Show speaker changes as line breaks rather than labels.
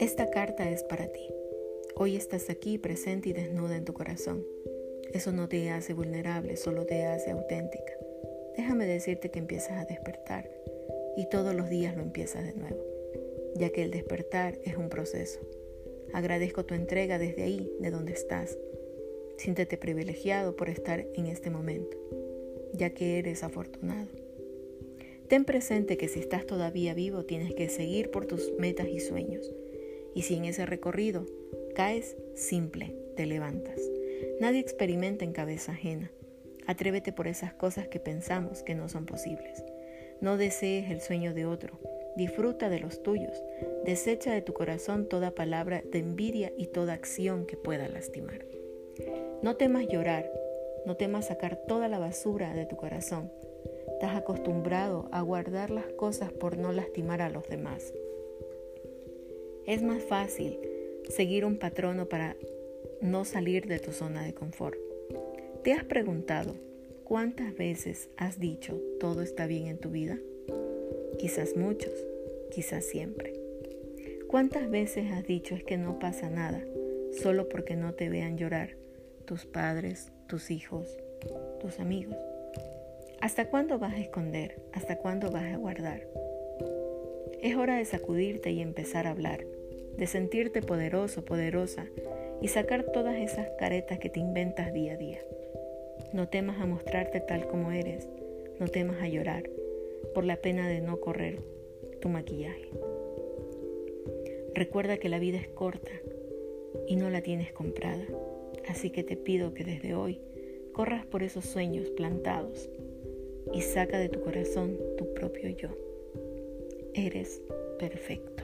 Esta carta es para ti. Hoy estás aquí presente y desnuda en tu corazón. Eso no te hace vulnerable, solo te hace auténtica. Déjame decirte que empiezas a despertar y todos los días lo empiezas de nuevo, ya que el despertar es un proceso. Agradezco tu entrega desde ahí, de donde estás. Siéntete privilegiado por estar en este momento, ya que eres afortunado. Ten presente que si estás todavía vivo tienes que seguir por tus metas y sueños. Y si en ese recorrido caes, simple, te levantas. Nadie experimenta en cabeza ajena. Atrévete por esas cosas que pensamos que no son posibles. No desees el sueño de otro. Disfruta de los tuyos. Desecha de tu corazón toda palabra de envidia y toda acción que pueda lastimar. No temas llorar. No temas sacar toda la basura de tu corazón. Estás acostumbrado a guardar las cosas por no lastimar a los demás. Es más fácil seguir un patrono para no salir de tu zona de confort. ¿Te has preguntado cuántas veces has dicho todo está bien en tu vida? Quizás muchos, quizás siempre. ¿Cuántas veces has dicho es que no pasa nada solo porque no te vean llorar tus padres, tus hijos, tus amigos? ¿Hasta cuándo vas a esconder? ¿Hasta cuándo vas a guardar? Es hora de sacudirte y empezar a hablar, de sentirte poderoso, poderosa y sacar todas esas caretas que te inventas día a día. No temas a mostrarte tal como eres, no temas a llorar por la pena de no correr tu maquillaje. Recuerda que la vida es corta y no la tienes comprada, así que te pido que desde hoy corras por esos sueños plantados y saca de tu corazón tu propio yo. Eres perfecto.